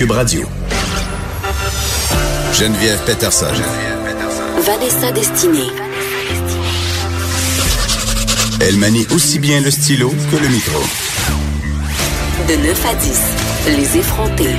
Cube Radio. Geneviève Peterson. Vanessa Destinée. Elle manie aussi bien le stylo que le micro. De 9 à 10, les effrontés.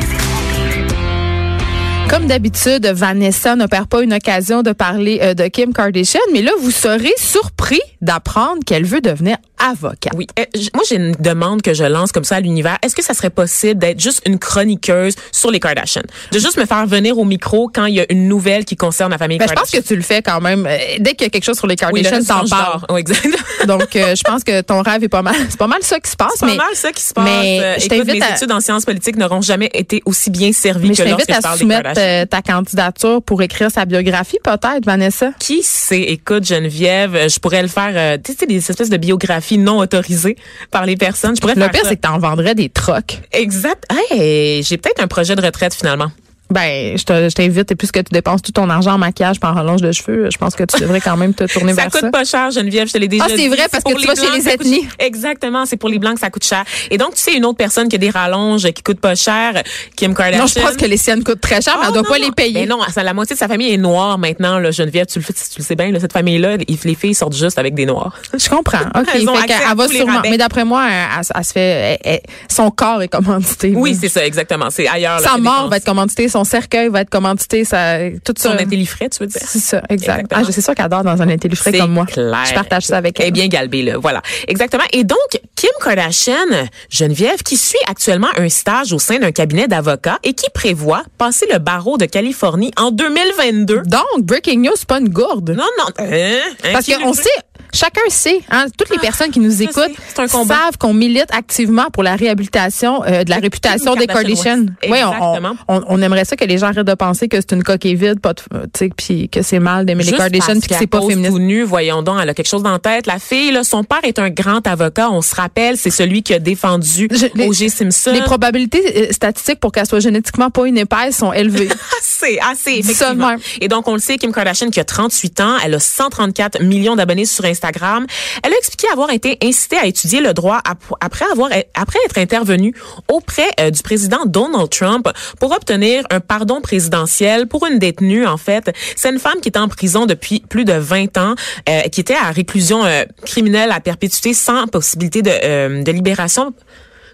Comme d'habitude, Vanessa ne perd pas une occasion de parler euh, de Kim Kardashian, mais là, vous serez surpris d'apprendre qu'elle veut devenir avocate. Oui, euh, moi j'ai une demande que je lance comme ça à l'univers. Est-ce que ça serait possible d'être juste une chroniqueuse sur les Kardashians, de juste me faire venir au micro quand il y a une nouvelle qui concerne la famille Ben, je pense Kardashian? que tu le fais quand même. Euh, Dès qu'il y a quelque chose sur les oui, Kardashians, le t'en parles. Oui, exact. Donc, euh, je pense que ton rêve est pas mal. C'est pas mal ça qui se passe. C'est pas mal ça qui se passe. mais Euh, je Écoute, t'invite mes à- études en sciences politiques n'auront jamais été aussi bien servies mais que lorsque t'invite je à parle des soumettre ta candidature pour écrire sa biographie, peut-être, Vanessa. Qui sait, écoute Geneviève, je pourrais le faire, euh, tu sais, des espèces de biographies non autorisées par les personnes. Je pourrais Le faire pire, c'est que t'en vendrais des trocs. Exact. Hey, j'ai peut-être un projet de retraite finalement. Ben, je te- je t'invite, et puisque tu dépenses tout ton argent en maquillage par relonge de cheveux, je pense que tu devrais quand même te tourner Ça vers coûte ça. pas cher, Geneviève, je te l'ai déjà Ah, c'est dit. vrai, parce que tu vas chez les ça coûte- ethnies. Exactement, c'est pour les Blancs que ça coûte cher. Et donc, tu sais, une autre personne qui a des rallonges qui coûtent pas cher, Kim Kardashian. Non, je pense que les siennes coûtent très cher, mais elle Oh, doit non, pas les payer. Ben non, ça, la moitié de sa famille est noire maintenant, là, Geneviève. Tu le, fais- tu le sais bien, là, cette famille-là, les les filles sortent juste avec des noirs. Je comprends. OK. Elles ont Fait accès elle va sûrement. Mais d'après moi, elle, elle- elle se fait. elle- elle- son corps est commandité. Oui, c'est ça, exactement. C'est ailleurs. Sa mort va être commandité, son cercueil va être commandité, ça, tout ça. Son intellifrais, tu veux dire? C'est ça, exact. Exactement. Ah, je sais sûr qu'elle adore dans un intellifrais comme moi. clair. Je partage ça avec Elle elle. bien galbée, là. Voilà. Exactement. Et donc, Kim Kardashian, Geneviève, qui suit actuellement un stage au sein d'un cabinet d'avocats et qui prévoit passer le barreau de Californie en 2022. Donc, breaking news, pas une gourde. Non, non. Hein? Parce qu'on sait, chacun sait, hein, toutes les Ah, personnes qui nous écoutent sais, savent qu'on milite activement pour la réhabilitation euh, de la réputation des Kardashian. Oui, on, on, on aimerait ça que les gens arrêtent de penser que c'est une coquille vide, pas de- tu sais, puis que c'est mal d'aimer les parce puis que c'est pas féministe. tout nu, voyons donc, elle a quelque chose dans la tête. La fille, là, son père est un grand avocat, on se rappelle, c'est celui qui a défendu O.J. Simpson. Les probabilités euh, statistiques pour qu'elle soit génétiquement pas une épaisse sont élevées. Assez, assez, effectivement. Et donc, on le sait, Kim Kardashian, qui a 38 ans, elle a 134 millions d'abonnés sur Instagram. Elle a expliqué avoir été incitée à étudier le droit ap- après avoir, après être intervenue auprès euh, du président Donald Trump pour obtenir un pardon présidentiel pour une détenue, en fait. C'est une femme qui était en prison depuis plus de 20 ans, euh, qui était à réclusion euh, criminelle à perpétuité sans possibilité de, de libération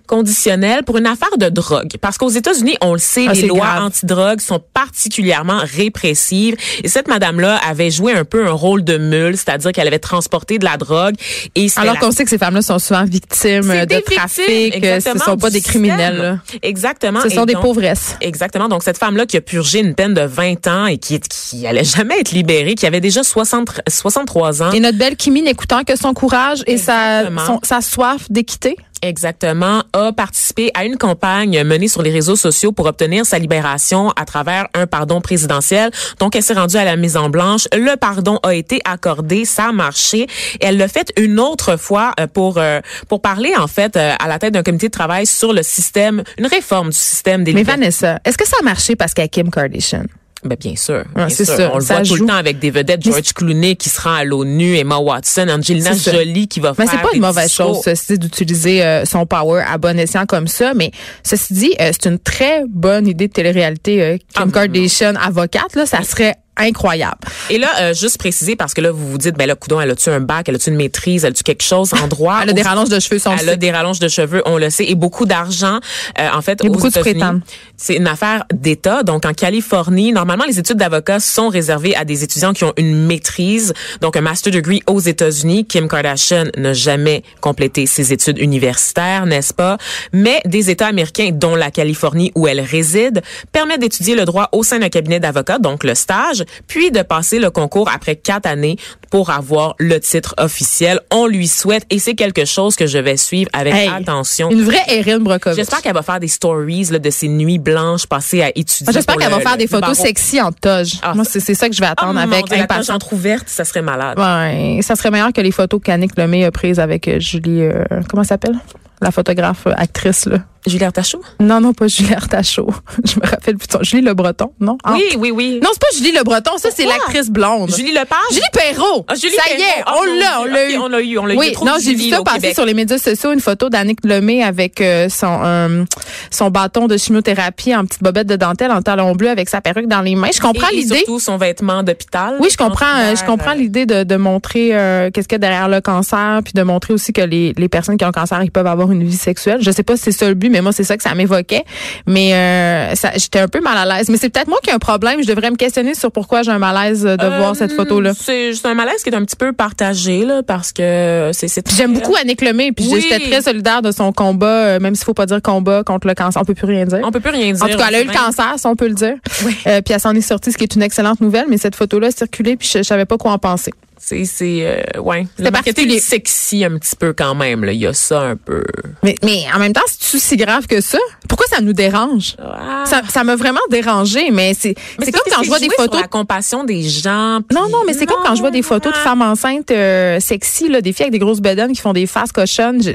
conditionnelle pour une affaire de drogue. Parce qu'aux États-Unis, on le sait, Ah, les lois grave. antidrogue sont particulièrement répressives. Et cette madame-là avait joué un peu un rôle de mule, c'est-à-dire qu'elle avait transporté de la drogue. Et Alors la- qu'on sait que ces femmes-là sont souvent victimes de victimes, trafic, euh, ce exactement, sont pas des criminels. là. Exactement. Ce sont des pauvresses. Exactement. Donc, cette femme-là qui a purgé une peine de 20 ans et qui, qui allait jamais être libérée, qui avait déjà 60, 63 ans. Et notre belle Kimi n'écoutant que son courage et sa, Exactement. son- sa soif d'équité. Exactement, a participé à une campagne menée sur les réseaux sociaux pour obtenir sa libération à travers un pardon présidentiel. Donc, elle s'est rendue à la mise en blanche. Le pardon a été accordé, ça a marché. Et elle l'a fait une autre fois euh, pour euh, pour parler en fait euh, à la tête d'un comité de travail sur le système, une réforme du système des Mais. Vanessa, est-ce que ça a marché parce qu'elle est Kim Kardashian? Ben, bien sûr. Ah, bien c'est sûr. ça, On le voit tout joue. le temps avec des vedettes, Mais George Clooney qui se rend à l'ONU, Emma Watson, Angelina. Jolie qui va Mais faire c'est pas une mauvaise chose, ceci, d'utiliser euh, son power à bon escient comme ça. Mais ceci dit, euh, c'est une très bonne idée de télé-réalité. euh, Kim Ah. Kardashian, avocate, là, ça serait incroyable. Et là, euh, juste préciser, parce que là, vous vous dites, ben là, coudon, elle a-tu un bac, elle a-tu une maîtrise, elle a-tu quelque chose en droit? Elle a des rallonges de cheveux, son Elle a des rallonges de cheveux, on le sait, et beaucoup d'argent. Euh, en fait, Et aux beaucoup de prétendants. c'est une affaire d'État. Donc, en Californie, normalement, les études d'avocat sont réservées à des étudiants qui ont une maîtrise, donc un master degree aux États-Unis. Kim Kardashian n'a jamais complété ses études universitaires, n'est-ce pas? Mais des États américains, dont la Californie où elle réside, permettent d'étudier le droit au sein d'un cabinet d'avocats, donc le stage, puis de passer le concours après quatre années pour avoir le titre officiel. On lui souhaite, et c'est quelque chose que je vais suivre avec Hey, attention. Une vraie Erin Brockovich. J'espère qu'elle va faire des stories là, de ses nuits blanches passées à étudier. J'espère qu'elle le- va faire des photos sexy en toge. Ah, Moi, c'est ça que je vais Ah, attendre avec Dieu, la toge impatience. entrouverte, ça serait malade. Ouais, ça serait meilleur que les photos qu'Annick Lemay a prises avec euh, Julie, euh, comment elle s'appelle? La photographe euh, actrice, là. Julie Artachot? Non, non, pas Julie Artachot. Je me rappelle plus son. Julie Le Breton, non? Ah. Oui, oui, oui. Non, c'est pas Julie Le Breton, ça, c'est l'actrice blonde. Julie Lepage? Julie Perrault. Ah, Julie ça y est. Ah, on mon l'a, on l'a eu. on l'a eu, on l'a Oui, non, j'ai vu ça passer Québec. sur les médias sociaux, une photo d'Annick Lemay avec euh, son euh, son bâton de chimiothérapie en petite bobette de dentelle en talon bleu avec sa perruque dans les mains. Je comprends et l'idée. surtout son vêtement d'hôpital. Oui, je comprends. euh, Je comprends l'idée de, de montrer qu'est-ce qu'il y a derrière le cancer, puis de montrer aussi que les, les personnes qui ont le cancer, ils peuvent avoir une vie sexuelle. Je sais pas si c'est ça le but, mais moi c'est ça que ça m'évoquait. Mais euh, j'étais un peu mal à l'aise. Mais c'est peut-être moi qui ai un problème. Je devrais me questionner sur pourquoi j'ai un malaise de Euh, voir cette photo-là. C'est un malaise qui est un petit peu partagé là, parce que c'est J'aime beaucoup Annick Lemay, puis Oui. j'étais très solidaire de son combat, euh, même s'il faut pas dire combat contre le cancer, on peut plus rien dire. On peut plus rien dire. En tout cas, elle a eu le cancer, si on peut le dire. Oui. Euh, puis elle s'en est sortie, ce qui est une excellente nouvelle. Mais cette photo-là a circulé, puis je, je savais pas quoi en penser. C'est c'est euh, ouais. Le marketing sexy un petit peu quand même là. Il y a ça un peu. Mais, mais en même temps, c'est si grave que ça? Pourquoi ça nous dérange? Ah. Ça, ça m'a vraiment dérangé, mais c'est c'est comme quand je vois des joué sur photos. la compassion des gens. puis- Non, non, mais c'est comme quand je vois des photos de femmes enceintes euh, sexy, là, des filles avec des grosses bedaines qui font des faces cochonnes. Je-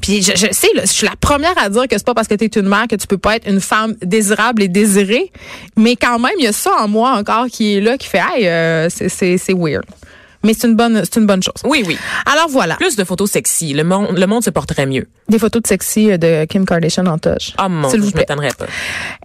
puis je, je sais, là, je suis la première à dire que c'est pas parce que tu es une mère que tu peux pas être une femme désirable et désirée. Mais quand même, il y a ça en moi encore qui est là, qui fait, hey, euh, c'est c'est weird. Mais c'est une bonne, c'est une bonne chose. Oui, oui. Alors voilà, Plus de photos sexy. Le monde, le monde se porterait mieux. des photos de sexy euh, de Kim Kardashian en toge. Ah mon S'il Dieu, vous je m'étonnerais pas.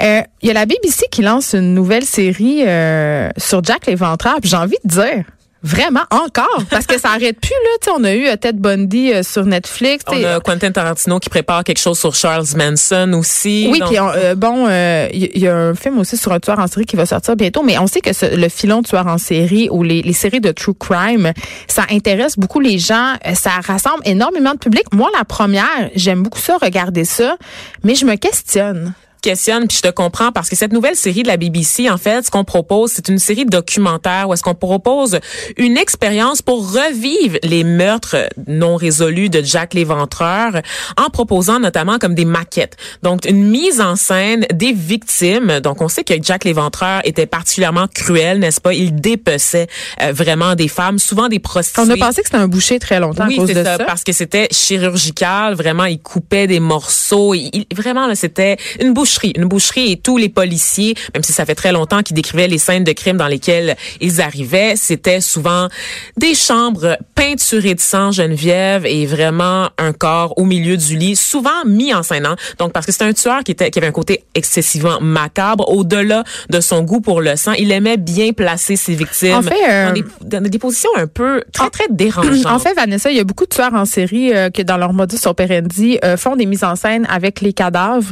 Euh, Il y a la BBC qui lance une nouvelle série euh, sur Jack l'Éventreur. J'ai envie de dire, vraiment, encore, parce que ça arrête plus, là. Tu sais, on a eu euh, Ted Bundy euh, sur Netflix. On a Quentin Tarantino qui prépare quelque chose sur Charles Manson aussi. Oui, puis euh, bon, euh, il y, y a un film aussi sur un tueur en série qui va sortir bientôt, mais on sait que ce- le filon de tueur en série ou les, les séries de true crime, ça intéresse beaucoup les gens, ça rassemble énormément de public. Moi, la première, j'aime beaucoup ça, regarder ça, mais je me questionne. Questionne, puis je te comprends, parce que cette nouvelle série de la BBC, en fait, ce qu'on propose, c'est une série documentaire où est-ce qu'on propose une expérience pour revivre les meurtres non résolus de Jack l'Éventreur, en proposant notamment comme des maquettes. Donc, une mise en scène des victimes. Donc, on sait que Jack l'Éventreur était particulièrement cruel, n'est-ce pas? Il dépeçait euh, vraiment des femmes, souvent des prostituées. On a pensé que c'était un boucher très longtemps Oui, à cause c'est de ça, ça. parce que c'était chirurgical, vraiment, il coupait des morceaux, il, il- vraiment là, c'était une boucherie, une boucherie et tous les policiers, même si ça fait très longtemps qu'ils décrivaient les scènes de crime dans lesquelles ils arrivaient, c'était souvent des chambres peinturées de sang, Geneviève, et vraiment un corps au milieu du lit, souvent mis en scène, hein. donc parce que c'était un tueur qui était qui avait un côté excessivement macabre, au-delà de son goût pour le sang, il aimait bien placer ses victimes En fait, euh, dans, des, dans des positions un peu très très dérangeantes. En fait, Vanessa, il y a beaucoup de tueurs en série euh, qui, dans leur modus operandi, euh, font des mises en scène avec les cadavres.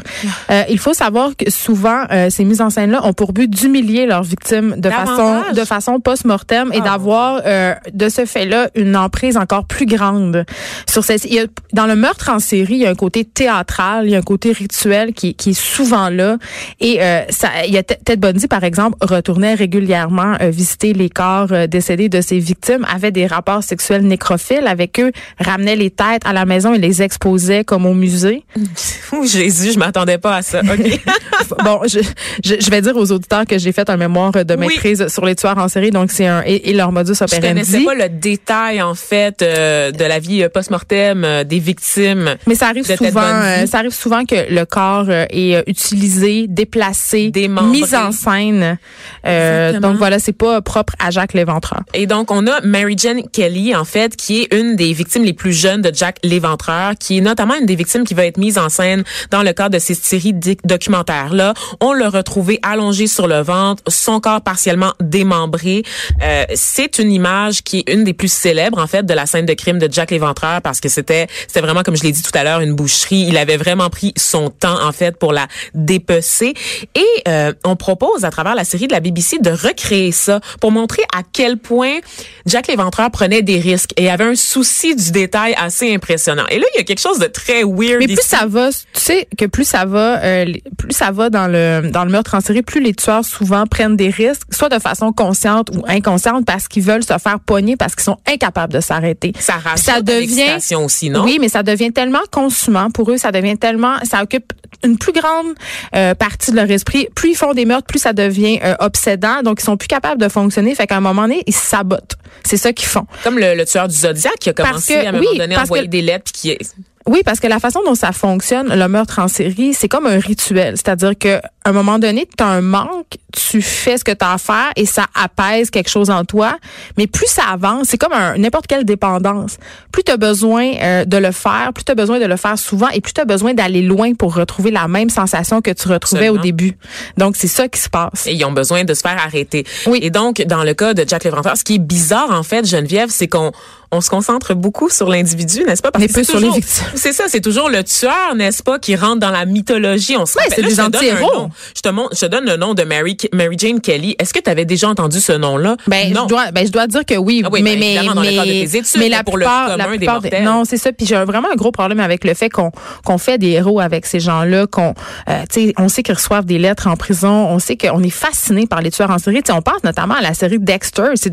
Euh, il faut savoir que souvent, euh, ces mises en scène-là ont pour but d'humilier leurs victimes de façon de façon post-mortem et Ah. d'avoir euh, de ce fait-là une emprise encore plus grande sur ces. il y a- dans le meurtre en série, il y a un côté théâtral, il y a un côté rituel qui, qui est souvent là. Et euh, ça, il y a Ted Bundy, par exemple, retournait régulièrement euh, visiter les corps euh, décédés de ses victimes, avait des rapports sexuels nécrophiles avec eux, ramenait les têtes à la maison et les exposait comme au musée. Jésus, je m'attendais pas à ça. Bon, je, je, je vais dire aux auditeurs que j'ai fait un mémoire de Oui. maîtrise sur les tueurs en série, donc c'est un et, et leur modus je connaissais operandi. pas le détail en fait euh, de la vie euh, post-mortem euh, des victimes. Mais ça arrive souvent, euh, ça arrive souvent que le corps euh, est utilisé, déplacé, Démembré. mis en scène. Euh, donc voilà, c'est pas propre à Jacques Léventreur. Et donc on a Mary Jane Kelly en fait qui est une des victimes les plus jeunes de Jack l'Éventreur, qui est notamment une des victimes qui va être mise en scène dans le cadre de ces séries di- documentaires là. On l'a retrouvé allongé sur le ventre, son corps partiellement démembré. Euh, c'est une image qui est une des plus célèbres en fait de la scène de crime de Jack l'Éventreur parce que c'était c'était vraiment comme je l'ai dit tout à l'heure une boucherie. Il avait vraiment pris son temps en fait pour la dépecer et euh, on propose à travers la série de la BBC de recréer ça pour montrer à quel point Jack l'Éventreur prenait des risques et avait un souci du détail assez impressionnant. Et là il y a quelque chose de très weird. Mais plus ici. ça va, tu sais que plus ça va, euh, plus ça va dans le dans le meurtre en série, plus les tueurs souvent prennent des risques, soit de façon consciente ou inconsciente, parce qu'ils veulent se faire pogner, parce qu'ils sont incapables de s'arrêter. ça ça de devient- aussi, non? Oui, mais ça devient tellement consumant pour eux, ça devient tellement, ça occupe une plus grande euh, partie de leur esprit. Plus ils font des meurtres, plus ça devient euh, obsédant. Donc ils sont plus capables de fonctionner. Fait qu'à un moment donné, ils se sabotent. C'est ça qu'ils font. Comme le, le tueur du Zodiac qui a commencé que- à un oui, moment donné à envoyer que- des lettres qui est Oui, parce que la façon dont ça fonctionne, le meurtre en série, c'est comme un rituel. C'est-à-dire que à un moment donné, tu as un manque, tu fais ce que tu as à faire et ça apaise quelque chose en toi. Mais plus ça avance, c'est comme n'importe quelle dépendance. Plus tu as besoin euh, de le faire, plus tu as besoin de le faire souvent et plus tu as besoin d'aller loin pour retrouver la même sensation que tu retrouvais au début. Donc, c'est ça qui se passe. Et ils ont besoin de se faire arrêter. Oui. Et donc, dans le cas de Jack Léventreur, ce qui est bizarre, en fait, Geneviève, c'est qu'on on se concentre beaucoup sur l'individu, n'est-ce pas? Parce Mais que peu sur les victimes. C'est ça, c'est toujours le tueur, n'est-ce pas, qui rentre dans la mythologie. On se ouais, c'est des anti-héros. Je te montre, je te donne le nom de Mary, Mary Jane Kelly. Est-ce que tu avais déjà entendu ce nom-là? Ben, non. Je dois, ben, je dois dire que oui. Ah oui mais, ben, mais, mais, études, mais la pour plupart, le des non, c'est ça. Puis j'ai vraiment un gros problème avec le fait qu'on qu'on fait des héros avec ces gens-là, qu'on, euh, tu sais, on sait qu'ils reçoivent des lettres en prison, on sait qu'on est fasciné par les tueurs en série. sais, on pense notamment à la série Dexter, c'est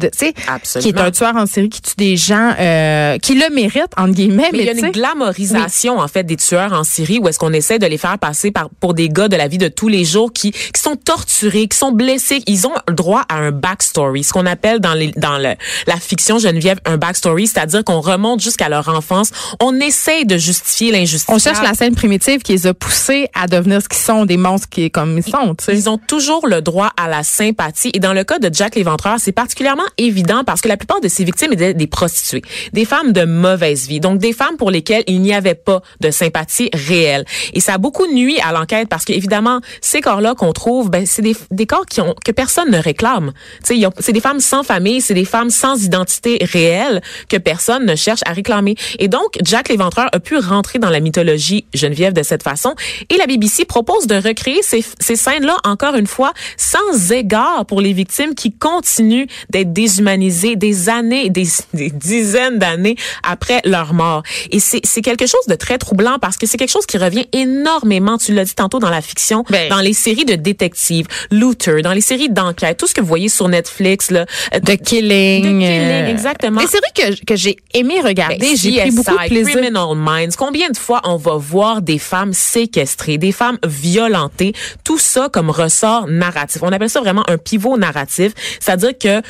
qui est un tueur en série qui tue des gens, euh, qui le mérite entre guillemets. Mais, il y a une glamorisation en fait des tueurs en série où est-ce qu'on essaie de les faire passer par pour des gars de la vie de tous les jours qui qui sont torturés, qui sont blessés, ils ont droit à un backstory, ce qu'on appelle dans les dans le, la fiction Geneviève un backstory, c'est-à-dire qu'on remonte jusqu'à leur enfance, on essaie de justifier l'injustice. On cherche la scène primitive qui les a poussés à devenir ce qu'ils sont, des monstres qui comme ils sont. sais. Ils ont toujours le droit à la sympathie et dans le cas de Jack l'Éventreur, c'est particulièrement évident parce que la plupart de ses victimes étaient des prostituées, des femmes de mauvaise vie, donc des femmes pour lesquelles il n'y avait pas de sympathie réelle. Et ça a beaucoup nuit à l'enquête parce qu'évidemment, ces corps-là qu'on trouve, ben, c'est des, des corps qui ont, que personne ne réclame. C'est des femmes sans famille, c'est des femmes sans identité réelle que personne ne cherche à réclamer. Et donc, Jack l'Éventreur a pu rentrer dans la mythologie Geneviève de cette façon. Et la BBC propose de recréer ces, ces scènes-là, encore une fois, sans égard pour les victimes qui continuent d'être déshumanisées des années, des, des dizaines d'années après leur mort. Et c'est quelque chose de très troublant parce que c'est quelque chose qui revient énormément, tu l'as dit tantôt dans la fiction, ben. dans les séries de détectives, Luther, dans les séries d'enquête, tout ce que vous voyez sur Netflix, là. Euh, The Killing. The Killing, euh, exactement. Des séries que, que j'ai aimé regarder, ben, j'ai pris beaucoup de plaisir. Criminal Minds. Combien de fois on va voir des femmes séquestrées, des femmes violentées, tout ça comme ressort narratif. On appelle ça vraiment un pivot narratif, c'est-à-dire que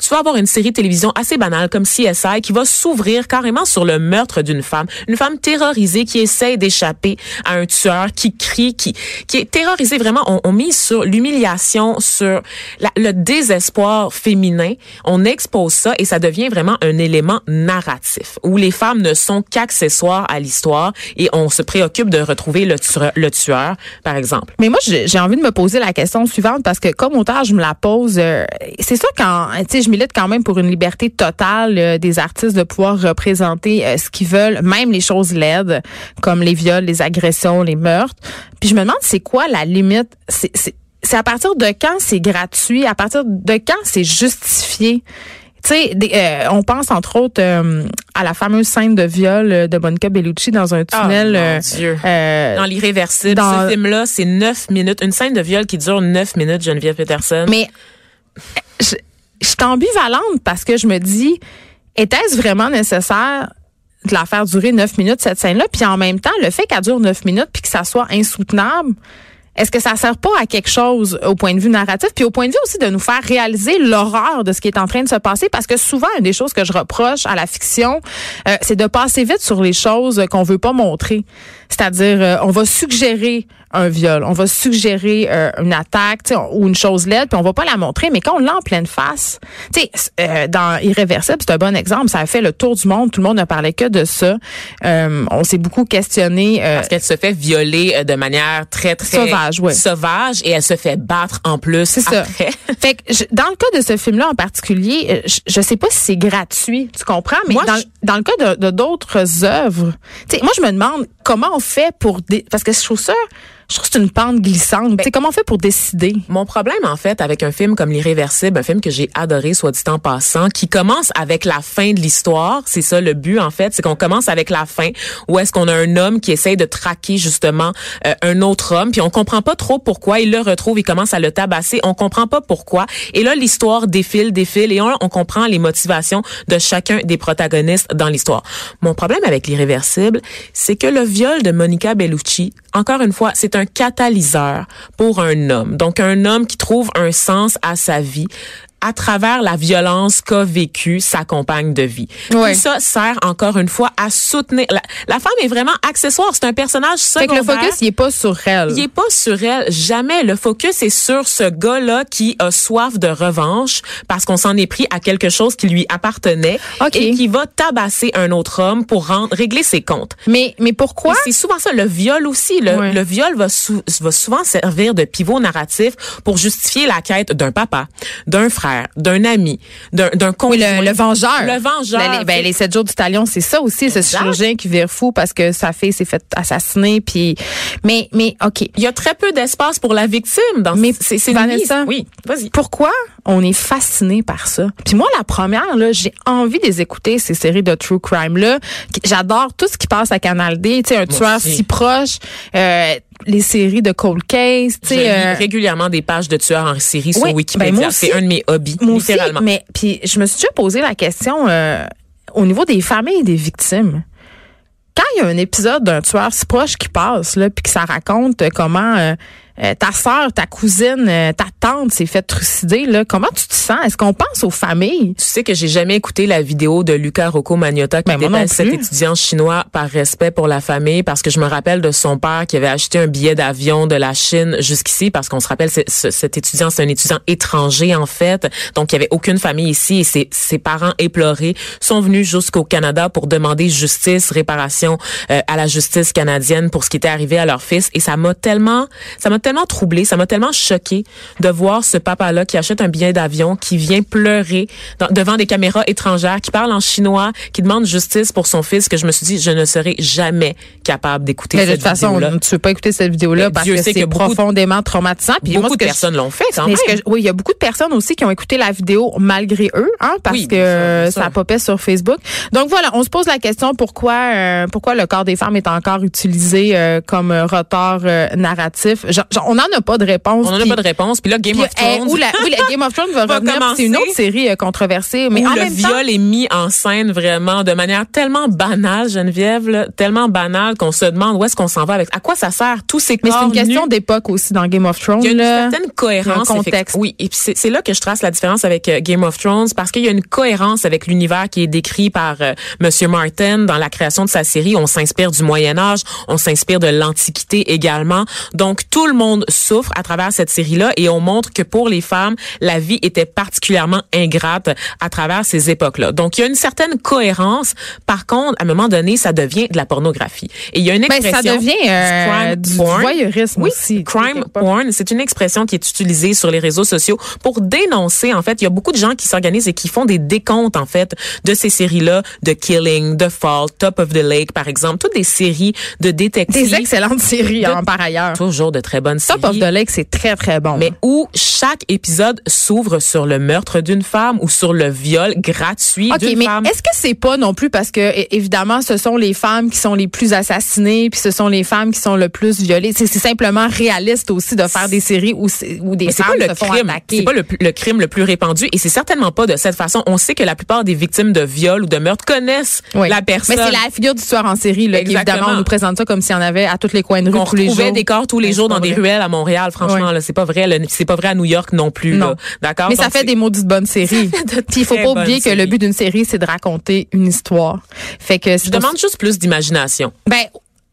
tu vas avoir une série de télévision assez banale comme CSI qui va s'ouvrir carrément sur le meurtre d'une femme, une femme terrorisée qui essaie d'échapper à un tueur, qui crie, qui qui est terrorisée vraiment. On, on mise sur l'humiliation, sur le désespoir féminin. On expose ça et ça devient vraiment un élément narratif où les femmes ne sont qu'accessoires à l'histoire et on se préoccupe de retrouver le tueur, le tueur, par exemple. Mais moi, j'ai envie de me poser la question suivante parce que comme auteur, je me la pose. Euh, c'est ça quand, tu je milite quand même pour une liberté totale euh, des artistes de pouvoir représenter euh, ce qu'ils veulent, même les choses laides, comme les viols, les agressions, les meurtres. Puis je me demande, c'est quoi la limite? C'est à partir de quand c'est gratuit? À partir de quand c'est justifié? Tu sais, euh, on pense entre autres à la fameuse scène de viol de Monica Bellucci dans un tunnel. Oh, mon Dieu. dans l'irréversible. Ce film-là, c'est neuf minutes. Une scène de viol qui dure neuf minutes, Geneviève Peterson. Mais je suis ambivalente parce que je me dis, était-ce vraiment nécessaire de la faire durer neuf minutes, cette scène-là? Puis en même temps, le fait qu'elle dure neuf minutes puis que ça soit insoutenable, est-ce que ça sert pas à quelque chose au point de vue narratif, puis au point de vue aussi de nous faire réaliser l'horreur de ce qui est en train de se passer? Parce que souvent, une des choses que je reproche à la fiction, euh, c'est de passer vite sur les choses qu'on veut pas montrer. C'est-à-dire, euh, on va suggérer un viol, on va suggérer euh, une attaque ou une chose laide, puis on va pas la montrer, mais quand on l'a en pleine face, tu sais, euh, dans Irréversible, c'est un bon exemple, ça a fait le tour du monde, tout le monde ne parlait que de ça. on s'est beaucoup questionné. Parce qu'elle se fait violer de manière très, très sauvage, ouais. sauvage et elle se fait battre en plus C'est ça. fait que dans le cas de ce film-là en particulier, je, je sais pas si c'est gratuit, tu comprends, mais dans, dans le cas de d'autres œuvres, moi je me demande comment on fait pour... Parce que je trouve ça je trouve que c'est une pente glissante. Ben, comment on fait pour décider? Mon problème, en fait, avec un film comme L'Irréversible, un film que j'ai adoré, soit dit en passant, qui commence avec la fin de l'histoire. C'est ça le but, en fait. C'est qu'on commence avec la fin, où est-ce qu'on a un homme qui essaye de traquer, justement, euh, un autre homme, puis on comprend pas trop pourquoi. Il le retrouve, il commence à le tabasser. On comprend pas pourquoi. Et là, l'histoire défile, défile, et on, on comprend les motivations de chacun des protagonistes dans l'histoire. Mon problème avec L'Irréversible, c'est que le viol de Monica Bellucci, encore une fois, c'est un catalyseur pour un homme. Donc un homme qui trouve un sens à sa vie à travers la violence qu'a vécue sa compagne de vie. Ouais. Tout ça sert encore une fois à soutenir. La, la femme est vraiment accessoire. C'est un personnage Fait que secondaire. le focus, il est pas sur elle. Il est pas sur elle, jamais. Le focus est sur ce gars-là qui a soif de revanche parce qu'on s'en est pris à quelque chose qui lui appartenait OK. et qui va tabasser un autre homme pour rendre, régler ses comptes. Mais, mais pourquoi? C'est souvent ça, le viol aussi. Le, Ouais. le viol va, sou- va souvent servir de pivot narratif pour justifier la quête d'un papa, d'un frère, d'un ami, d'un d'un Oui, conjoint. le, le vengeur. Le vengeur. Ben, les, ben, les sept jours du talion, c'est ça aussi, ce Exact. chirurgien qui vire fou parce que sa fille s'est fait assassiner. Puis, mais, mais, ok. Il y a très peu d'espace pour la victime dans Mais c'est Vanessa. Oui, vas-y. Pourquoi on est fasciné par ça? Puis moi, la première, là, j'ai envie de les écouter, ces séries de true crime-là. J'adore tout ce qui passe à Canal D, tu sais, un tueur aussi. si proche, euh, les séries de cold case, tu sais. euh, régulièrement des pages de tueurs en série sur Wikipédia. ben c'est un de mes hobbies, Moi aussi, mais puis je me suis déjà posé la question euh, au niveau des familles et des victimes. Quand il y a un épisode d'un tueur si proche qui passe là, puis que ça raconte euh, comment euh, ta sœur, ta cousine, euh, ta tante s'est fait trucider là, comment tu te sens? Est-ce qu'on pense aux familles? Tu sais que j'ai jamais écouté la vidéo de Luca Rocco Magnotta qui Ben, déteste cet étudiant chinois par respect pour la famille parce que je me rappelle de son père qui avait acheté un billet d'avion de la Chine jusqu'ici parce qu'on se rappelle cet étudiant c'est un étudiant étranger en fait. Donc il y avait aucune famille ici et ses, ses parents éplorés sont venus jusqu'au Canada pour demander justice réparation euh, à la justice canadienne pour ce qui était arrivé à leur fils. Et ça m'a tellement ça m'a tellement troublé ça m'a tellement choqué de voir ce papa là qui achète un billet d'avion qui vient pleurer dans- devant des caméras étrangères qui parle en chinois qui demande justice pour son fils que je me suis dit je ne serai jamais capable d'écouter Mais de cette toute façon, vidéo-là. tu veux pas écouter cette vidéo-là parce Dieu que c'est de- profondément traumatisant. Puis moi, beaucoup ce de personnes l'ont fait quand même que je- oui, il y a beaucoup de personnes aussi qui ont écouté la vidéo malgré eux, hein, parce Oui, que sûr, ça popait sur Facebook. Donc voilà, on se pose la question pourquoi euh, pourquoi le corps des femmes est encore utilisé euh, comme rotor euh, narratif? Genre, on n'en a pas de réponse. on n'en a pas de réponse puis là Game puis, of Thrones où la, oui, la Game of Thrones va, Va revenir. C'est une autre série euh, controversée, mais où en le même temps, viol est mis en scène vraiment de manière tellement banale, Geneviève, là, tellement banale qu'on se demande où est-ce qu'on s'en va avec. À quoi ça sert tous ces mais corps c'est une question d'époque aussi dans Game of Thrones. Il y a une là. certaine cohérence. Un contexte. Oui, et puis c'est c'est là que je trace la différence avec euh, Game of Thrones parce qu'il y a une cohérence avec l'univers qui est décrit par euh, Monsieur Martin dans la création de sa série. On s'inspire du Moyen Âge, on s'inspire de l'Antiquité également. Donc tout le monde souffre à travers cette série-là et on montre que pour les femmes, la vie était particulièrement ingrate à travers ces époques-là. Donc il y a une certaine cohérence. Par contre, à un moment donné, ça devient de la pornographie. Et il y a une Ben, expression ça devient euh, crime du, du porn. voyeurisme Oui, aussi. crime porn, c'est une expression qui est utilisée sur les réseaux sociaux pour dénoncer. En fait, il y a beaucoup de gens qui s'organisent et qui font des décomptes en fait de ces séries-là, de Killing, The Fall, Top of the Lake, par exemple, toutes des séries de détectives. Des excellentes séries, De- hein, par ailleurs. Toujours de très bonnes Top of séries. the Lake, c'est très, très bon. mais où chaque épisode s'ouvre sur le meurtre d'une femme ou sur le viol gratuit OK, d'une mais femme. est-ce que c'est pas non plus parce que évidemment ce sont les femmes qui sont les plus assassinées puis ce sont les femmes qui sont le plus violées? C'est c'est simplement réaliste aussi de faire des séries où, des Mais femmes pas le se font crime, attaquer. c'est pas le, le crime le plus répandu et c'est certainement pas de cette façon. On sait que la plupart des victimes de viol ou de meurtre connaissent Oui. la personne. Mais c'est la figure du tueur en série là, évidemment on nous présente ça comme s'il y en avait à tous les coins de rue qu'on tous les jours. des corps tous les Mais jours dans des vrai. Ruelles à Montréal. Franchement, là, c'est pas vrai. C'est pas vrai à New York non plus. Non. D'accord? Mais ça fait des maudites bonnes séries. Puis il faut pas oublier que le but d'une série c'est de raconter une histoire. Fait que Je demande juste plus d'imagination. Ben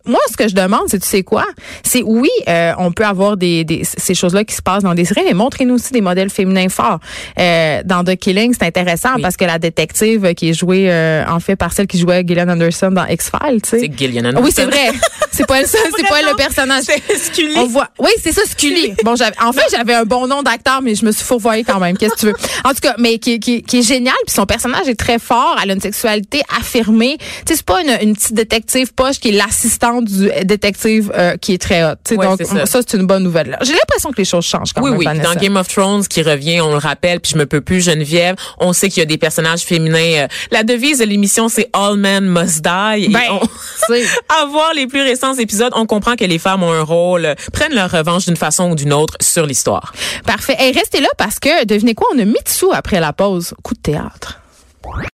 moi, ce que je demande, c'est tu sais quoi? C'est oui, euh, on peut avoir des, des ces choses-là qui se passent dans des séries, mais montrez-nous aussi des modèles féminins forts. Euh, dans The Killing, c'est intéressant Oui. parce que la détective qui est jouée euh, en fait par celle qui jouait Gillian Anderson dans X Files, tu sais. C'est Gillian Anderson. Oui, c'est vrai. C'est pas elle seule, c'est pas elle le personnage. C'est Scully. On voit. Oui, c'est ça, Scully. Bon, j'avais, en fait, j'avais un bon nom d'acteur, mais je me suis fourvoyée quand même. Qu'est-ce que tu veux? En tout cas, mais qui, qui, qui est génial, puis son personnage est très fort. Elle a une sexualité affirmée. Tu sais, c'est pas une, une petite détective poche qui est l'assistante du détective euh, qui est très Ouais, donc, ça. ça, c'est une bonne nouvelle. J'ai l'impression que les choses changent quand Oui, même, oui. Vanessa. Dans Game of Thrones qui revient, on le rappelle, puis je me peux plus, Geneviève. On sait qu'il y a des personnages féminins. euh, la devise de l'émission, c'est All Men Must Die. Et Ben, on- à voir les plus récents épisodes, on comprend que les femmes ont un rôle, euh, prennent leur revanche d'une façon ou d'une autre sur l'histoire. Parfait. Hey, restez là parce que, devinez quoi, on a mis dessous après la pause. Coup de théâtre.